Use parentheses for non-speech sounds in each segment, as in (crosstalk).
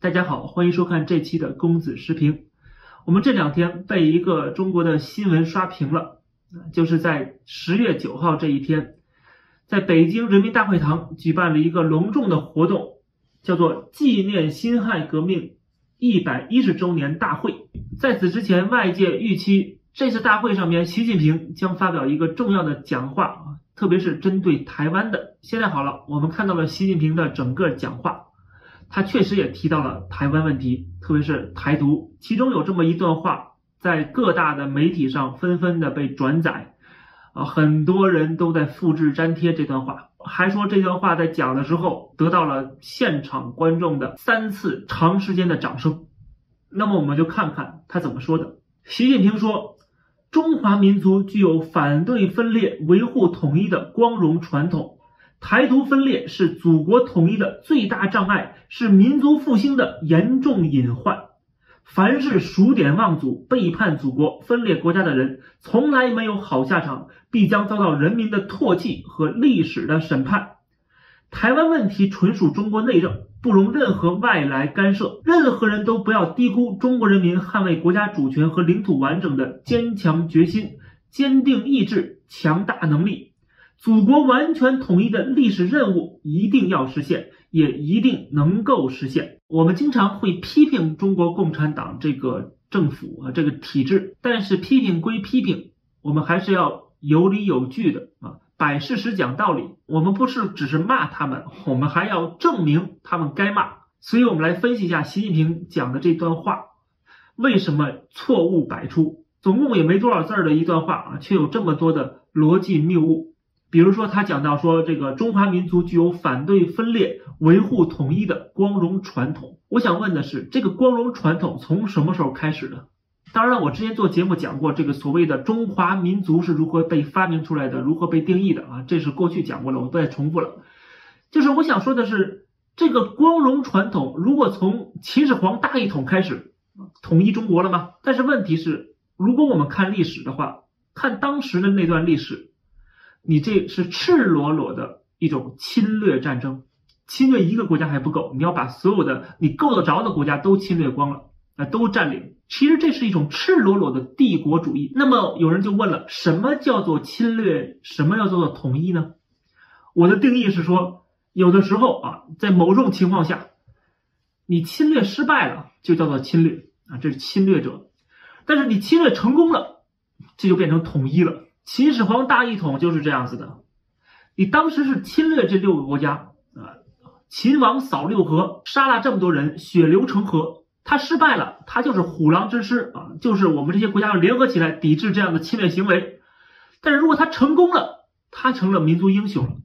大家好，欢迎收看这期的公子时评。我们这两天被一个中国的新闻刷屏了，就是在十月九号这一天，在北京人民大会堂举办了一个隆重的活动，叫做纪念辛亥革命一百一十周年大会。在此之前，外界预期这次大会上面，习近平将发表一个重要的讲话，特别是针对台湾的。现在好了，我们看到了习近平的整个讲话。他确实也提到了台湾问题，特别是台独，其中有这么一段话，在各大的媒体上纷纷的被转载，啊，很多人都在复制粘贴这段话，还说这段话在讲的时候得到了现场观众的三次长时间的掌声。那么我们就看看他怎么说的。习近平说：“中华民族具有反对分裂、维护统一的光荣传统。”台独分裂是祖国统一的最大障碍，是民族复兴的严重隐患。凡是数典忘祖、背叛祖国、分裂国家的人，从来没有好下场，必将遭到人民的唾弃和历史的审判。台湾问题纯属中国内政，不容任何外来干涉。任何人都不要低估中国人民捍卫国家主权和领土完整的坚强决心、坚定意志、强大能力。祖国完全统一的历史任务一定要实现，也一定能够实现。我们经常会批评中国共产党这个政府啊，这个体制，但是批评归批评，我们还是要有理有据的啊，摆事实讲道理。我们不是只是骂他们，我们还要证明他们该骂。所以，我们来分析一下习近平讲的这段话，为什么错误百出？总共也没多少字儿的一段话啊，却有这么多的逻辑谬误。比如说，他讲到说，这个中华民族具有反对分裂、维护统一的光荣传统。我想问的是，这个光荣传统从什么时候开始的？当然了，我之前做节目讲过，这个所谓的中华民族是如何被发明出来的，如何被定义的啊，这是过去讲过了，我不再重复了。就是我想说的是，这个光荣传统，如果从秦始皇大一统开始，统一中国了吗？但是问题是，如果我们看历史的话，看当时的那段历史。你这是赤裸裸的一种侵略战争，侵略一个国家还不够，你要把所有的你够得着的国家都侵略光了，啊，都占领。其实这是一种赤裸裸的帝国主义。那么有人就问了，什么叫做侵略？什么叫做统一呢？我的定义是说，有的时候啊，在某种情况下，你侵略失败了，就叫做侵略啊，这是侵略者；但是你侵略成功了，这就变成统一了。秦始皇大一统就是这样子的，你当时是侵略这六个国家啊，秦王扫六合，杀了这么多人，血流成河。他失败了，他就是虎狼之师啊，就是我们这些国家要联合起来抵制这样的侵略行为。但是如果他成功了，他成了民族英雄了，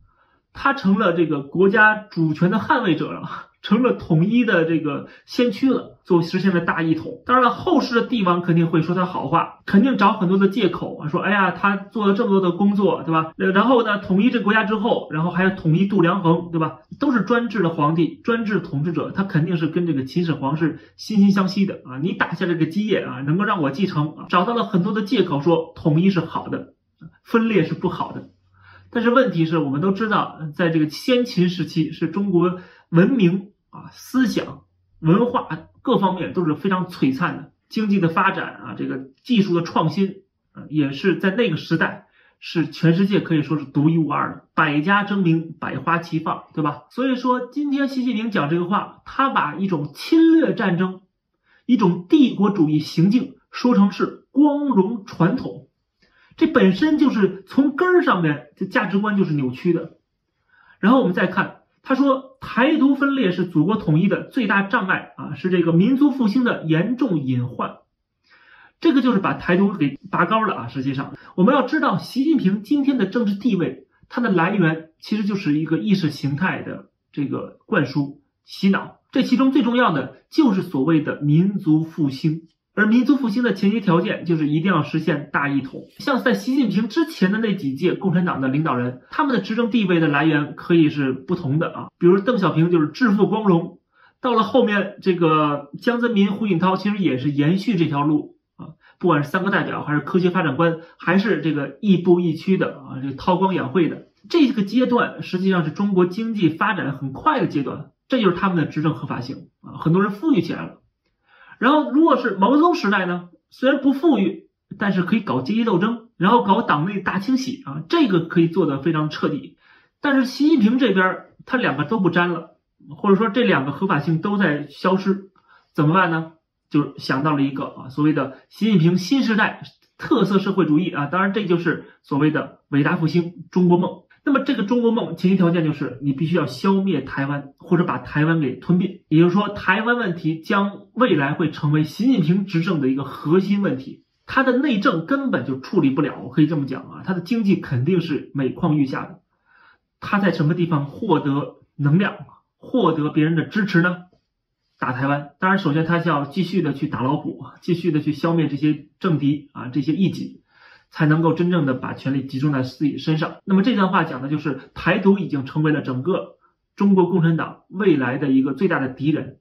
他成了这个国家主权的捍卫者了。成了统一的这个先驱了，就实现了大一统。当然了，后世的帝王肯定会说他好话，肯定找很多的借口啊，说哎呀，他做了这么多的工作，对吧？然后呢，统一这国家之后，然后还要统一度量衡，对吧？都是专制的皇帝，专制统治者，他肯定是跟这个秦始皇是惺惺相惜的啊。你打下这个基业啊，能够让我继承啊，找到了很多的借口说统一是好的，分裂是不好的。但是问题是我们都知道，在这个先秦时期是中国文明。啊，思想、文化各方面都是非常璀璨的，经济的发展啊，这个技术的创新啊，也是在那个时代是全世界可以说是独一无二的，百家争鸣，百花齐放，对吧？所以说，今天习近平讲这个话，他把一种侵略战争、一种帝国主义行径说成是光荣传统，这本身就是从根儿上面，这价值观就是扭曲的。然后我们再看。他说：“台独分裂是祖国统一的最大障碍啊，是这个民族复兴的严重隐患。这个就是把台独给拔高了啊。实际上，我们要知道，习近平今天的政治地位，它的来源其实就是一个意识形态的这个灌输、洗脑。这其中最重要的就是所谓的民族复兴。”而民族复兴的前提条件就是一定要实现大一统。像在习近平之前的那几届共产党的领导人，他们的执政地位的来源可以是不同的啊。比如邓小平就是致富光荣，到了后面这个江泽民、胡锦涛其实也是延续这条路啊。不管是三个代表，还是科学发展观，还是这个亦步亦趋的啊，这个韬光养晦的这个阶段，实际上是中国经济发展很快的阶段。这就是他们的执政合法性啊，很多人富裕起来了。然后如果是毛泽东时代呢，虽然不富裕，但是可以搞阶级斗争，然后搞党内大清洗啊，这个可以做得非常彻底。但是习近平这边他两个都不沾了，或者说这两个合法性都在消失，怎么办呢？就是想到了一个啊，所谓的习近平新时代特色社会主义啊，当然这就是所谓的伟大复兴中国梦。那么这个中国梦前提条件就是你必须要消灭台湾，或者把台湾给吞并。也就是说，台湾问题将未来会成为习近平执政的一个核心问题。他的内政根本就处理不了，我可以这么讲啊，他的经济肯定是每况愈下的。他在什么地方获得能量，获得别人的支持呢？打台湾。当然，首先他是要继续的去打老虎，继续的去消灭这些政敌啊，这些异己。才能够真正的把权力集中在自己身上。那么这段话讲的就是台独已经成为了整个中国共产党未来的一个最大的敌人，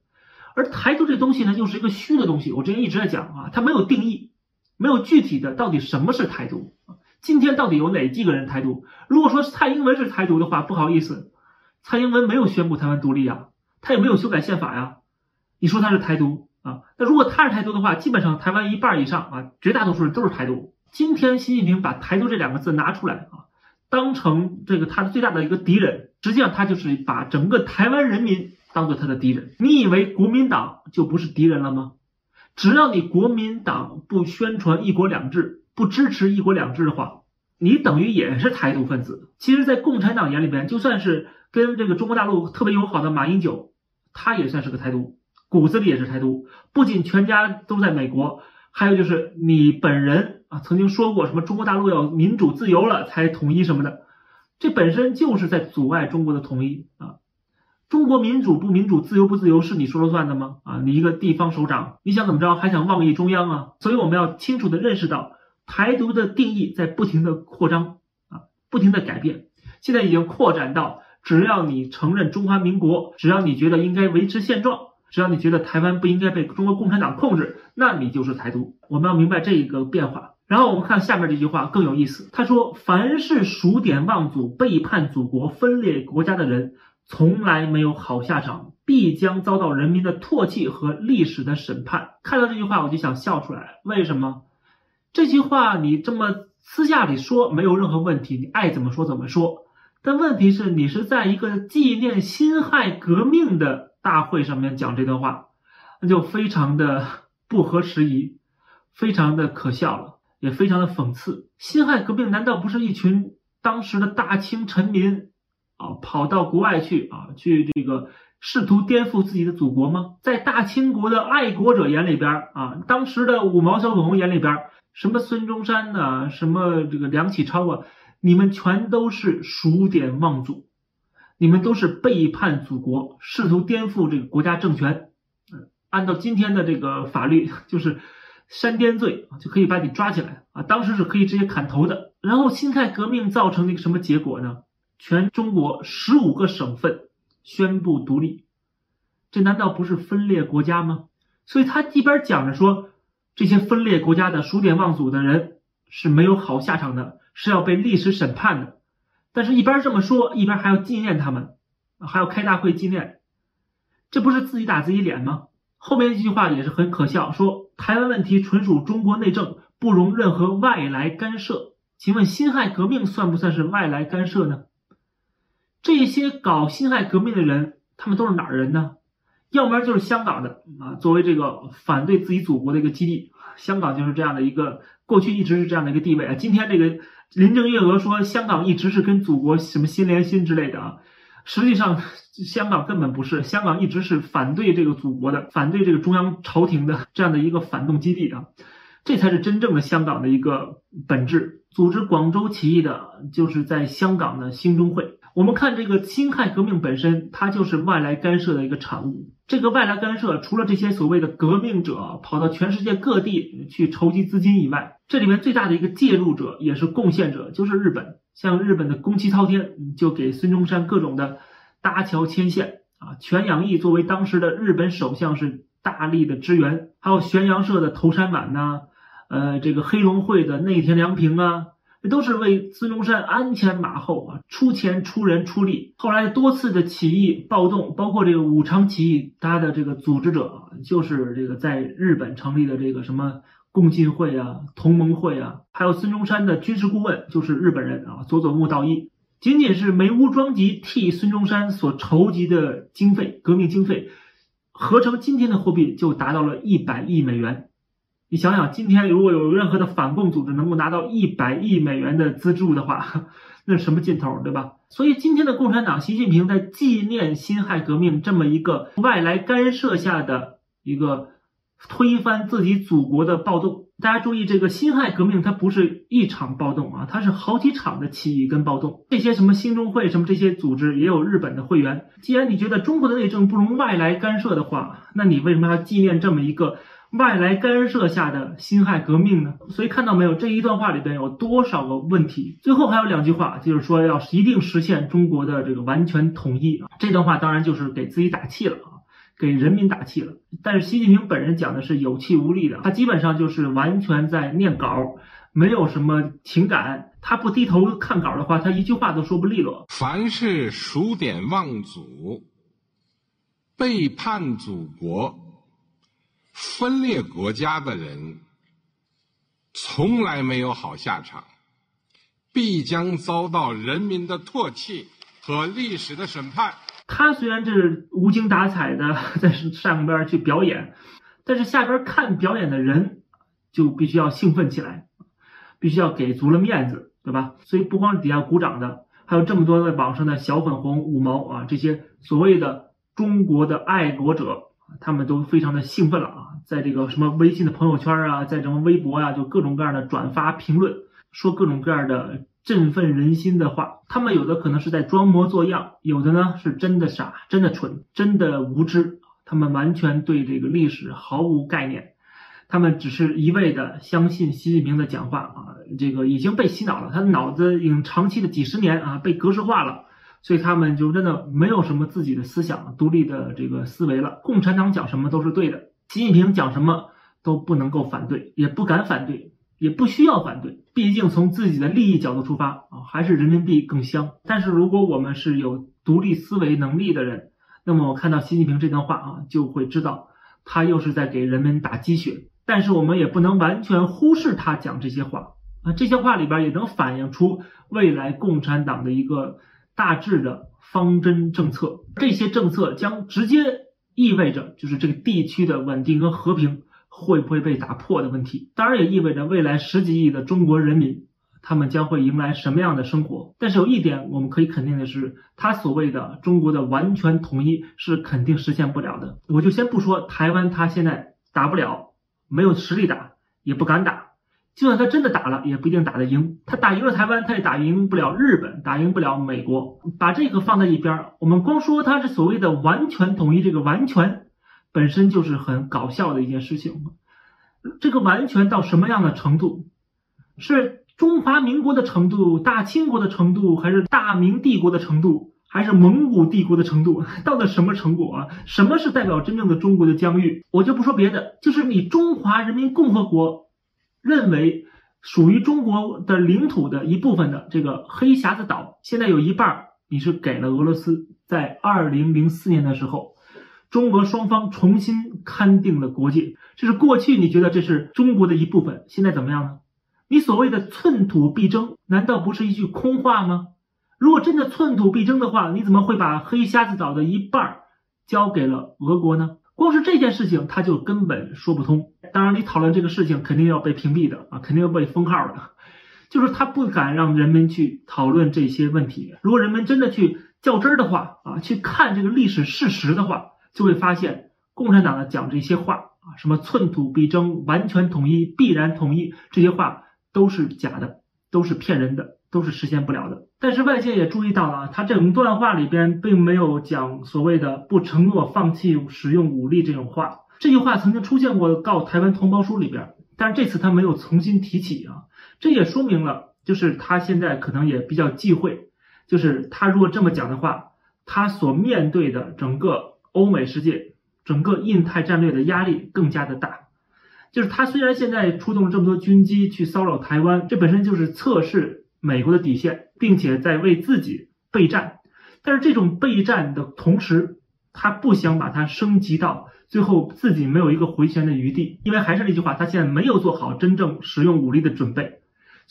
而台独这东西呢，又是一个虚的东西。我之前一直在讲啊，它没有定义，没有具体的到底什么是台独。今天到底有哪几个人台独？如果说蔡英文是台独的话，不好意思，蔡英文没有宣布台湾独立啊，他也没有修改宪法呀。你说他是台独啊？那如果他是台独的话，基本上台湾一半以上啊，绝大多数人都是台独。今天习近平把“台独”这两个字拿出来啊，当成这个他的最大的一个敌人，实际上他就是把整个台湾人民当做他的敌人。你以为国民党就不是敌人了吗？只要你国民党不宣传“一国两制”，不支持“一国两制”的话，你等于也是台独分子。其实，在共产党眼里边，就算是跟这个中国大陆特别友好的马英九，他也算是个台独，骨子里也是台独。不仅全家都在美国，还有就是你本人。啊，曾经说过什么中国大陆要民主自由了才统一什么的，这本身就是在阻碍中国的统一啊！中国民主不民主、自由不自由是你说了算的吗？啊，你一个地方首长，你想怎么着还想妄议中央啊？所以我们要清楚的认识到，台独的定义在不停的扩张啊，不停的改变，现在已经扩展到只要你承认中华民国，只要你觉得应该维持现状。只要你觉得台湾不应该被中国共产党控制，那你就是台独。我们要明白这一个变化。然后我们看下面这句话更有意思，他说：“凡是数典忘祖、背叛祖国、分裂国家的人，从来没有好下场，必将遭到人民的唾弃和历史的审判。”看到这句话，我就想笑出来。为什么？这句话你这么私下里说没有任何问题，你爱怎么说怎么说。但问题是你是在一个纪念辛亥革命的。大会上面讲这段话，那就非常的不合时宜，非常的可笑了，也非常的讽刺。辛亥革命难道不是一群当时的大清臣民啊，跑到国外去啊，去这个试图颠覆自己的祖国吗？在大清国的爱国者眼里边啊，当时的五毛小粉红眼里边，什么孙中山呐，什么这个梁启超啊，你们全都是数典忘祖。你们都是背叛祖国，试图颠覆这个国家政权。嗯，按照今天的这个法律，(laughs) 就是煽颠罪就可以把你抓起来啊。当时是可以直接砍头的。然后辛亥革命造成了一个什么结果呢？全中国十五个省份宣布独立，这难道不是分裂国家吗？所以他一边讲着说这些分裂国家的数典忘祖的人是没有好下场的，是要被历史审判的。但是，一边这么说，一边还要纪念他们，还要开大会纪念，这不是自己打自己脸吗？后面一句话也是很可笑，说台湾问题纯属中国内政，不容任何外来干涉。请问辛亥革命算不算是外来干涉呢？这些搞辛亥革命的人，他们都是哪儿人呢？要不然就是香港的啊，作为这个反对自己祖国的一个基地，香港就是这样的一个，过去一直是这样的一个地位啊。今天这个。林郑月娥说，香港一直是跟祖国什么心连心之类的啊，实际上香港根本不是，香港一直是反对这个祖国的，反对这个中央朝廷的这样的一个反动基地啊，这才是真正的香港的一个本质。组织广州起义的就是在香港的兴中会。我们看这个辛亥革命本身，它就是外来干涉的一个产物。这个外来干涉，除了这些所谓的革命者跑到全世界各地去筹集资金以外，这里面最大的一个介入者也是贡献者，就是日本。像日本的宫崎滔天就给孙中山各种的搭桥牵线啊，全养义作为当时的日本首相是大力的支援，还有玄阳社的头山满呐，呃，这个黑龙会的内田良平啊。这都是为孙中山鞍前马后啊，出钱出人出力。后来多次的起义暴动，包括这个武昌起义，他的这个组织者就是这个在日本成立的这个什么共进会啊、同盟会啊，还有孙中山的军事顾问就是日本人啊，佐佐木道一。仅仅是梅屋庄吉替孙中山所筹集的经费，革命经费，合成今天的货币就达到了一百亿美元。你想想，今天如果有任何的反共组织能够拿到一百亿美元的资助的话，(laughs) 那什么劲头，对吧？所以今天的共产党，习近平在纪念辛亥革命这么一个外来干涉下的一个推翻自己祖国的暴动。大家注意，这个辛亥革命它不是一场暴动啊，它是好几场的起义跟暴动。这些什么兴中会什么这些组织也有日本的会员。既然你觉得中国的内政不容外来干涉的话，那你为什么要纪念这么一个？外来干涉下的辛亥革命呢？所以看到没有，这一段话里边有多少个问题？最后还有两句话，就是说要一定实现中国的这个完全统一啊。这段话当然就是给自己打气了，给人民打气了。但是习近平本人讲的是有气无力的，他基本上就是完全在念稿，没有什么情感。他不低头看稿的话，他一句话都说不利落。凡是数典忘祖、背叛祖国。分裂国家的人从来没有好下场，必将遭到人民的唾弃和历史的审判。他虽然这是无精打采的 (laughs) 在上边去表演，但是下边看表演的人就必须要兴奋起来，必须要给足了面子，对吧？所以不光是底下鼓掌的，还有这么多在网上的小粉红、五毛啊，这些所谓的中国的爱国者。他们都非常的兴奋了啊，在这个什么微信的朋友圈啊，在什么微博啊，就各种各样的转发评论，说各种各样的振奋人心的话。他们有的可能是在装模作样，有的呢是真的傻、真的蠢、真的无知。他们完全对这个历史毫无概念，他们只是一味的相信习近平的讲话啊，这个已经被洗脑了，他的脑子已经长期的几十年啊被格式化了。所以他们就真的没有什么自己的思想、独立的这个思维了。共产党讲什么都是对的，习近平讲什么都不能够反对，也不敢反对，也不需要反对。毕竟从自己的利益角度出发啊，还是人民币更香。但是如果我们是有独立思维能力的人，那么我看到习近平这段话啊，就会知道他又是在给人们打鸡血。但是我们也不能完全忽视他讲这些话啊，这些话里边也能反映出未来共产党的一个。大致的方针政策，这些政策将直接意味着就是这个地区的稳定跟和平会不会被打破的问题。当然也意味着未来十几亿的中国人民，他们将会迎来什么样的生活。但是有一点我们可以肯定的是，他所谓的中国的完全统一是肯定实现不了的。我就先不说台湾，他现在打不了，没有实力打，也不敢打。就算他真的打了，也不一定打得赢。他打赢了台湾，他也打赢不了日本，打赢不了美国。把这个放在一边，我们光说他是所谓的完全统一，这个完全本身就是很搞笑的一件事情。这个完全到什么样的程度？是中华民国的程度、大清国的程度，还是大明帝国的程度，还是蒙古帝国的程度？(laughs) 到了什么程度啊？什么是代表真正的中国的疆域？我就不说别的，就是你中华人民共和国。认为属于中国的领土的一部分的这个黑匣子岛，现在有一半你是给了俄罗斯。在二零零四年的时候，中俄双方重新勘定了国界。这是过去你觉得这是中国的一部分，现在怎么样呢？你所谓的寸土必争，难道不是一句空话吗？如果真的寸土必争的话，你怎么会把黑瞎子岛的一半交给了俄国呢？光是这件事情，他就根本说不通。当然，你讨论这个事情，肯定要被屏蔽的啊，肯定要被封号的。就是他不敢让人们去讨论这些问题。如果人们真的去较真儿的话啊，去看这个历史事实的话，就会发现共产党呢讲这些话啊，什么寸土必争、完全统一、必然统一这些话都是假的，都是骗人的。都是实现不了的。但是外界也注意到了啊，他整段话里边并没有讲所谓的不承诺放弃使用武力这种话。这句话曾经出现过《告台湾同胞书》里边，但是这次他没有重新提起啊。这也说明了，就是他现在可能也比较忌讳，就是他如果这么讲的话，他所面对的整个欧美世界、整个印太战略的压力更加的大。就是他虽然现在出动了这么多军机去骚扰台湾，这本身就是测试美国的底线，并且在为自己备战。但是这种备战的同时，他不想把它升级到最后自己没有一个回旋的余地，因为还是那句话，他现在没有做好真正使用武力的准备，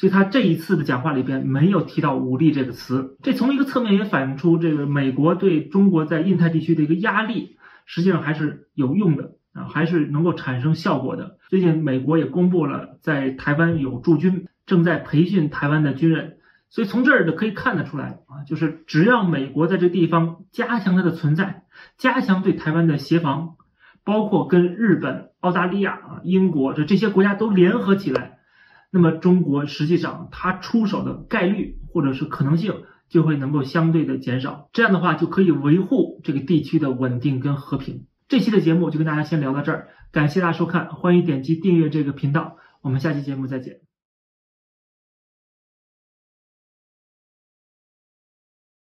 所以他这一次的讲话里边没有提到武力这个词。这从一个侧面也反映出这个美国对中国在印太地区的一个压力，实际上还是有用的啊，还是能够产生效果的。最近美国也公布了在台湾有驻军，正在培训台湾的军人。所以从这儿就可以看得出来啊，就是只要美国在这地方加强它的存在，加强对台湾的协防，包括跟日本、澳大利亚啊、英国这这些国家都联合起来，那么中国实际上它出手的概率或者是可能性就会能够相对的减少，这样的话就可以维护这个地区的稳定跟和平。这期的节目就跟大家先聊到这儿，感谢大家收看，欢迎点击订阅这个频道，我们下期节目再见。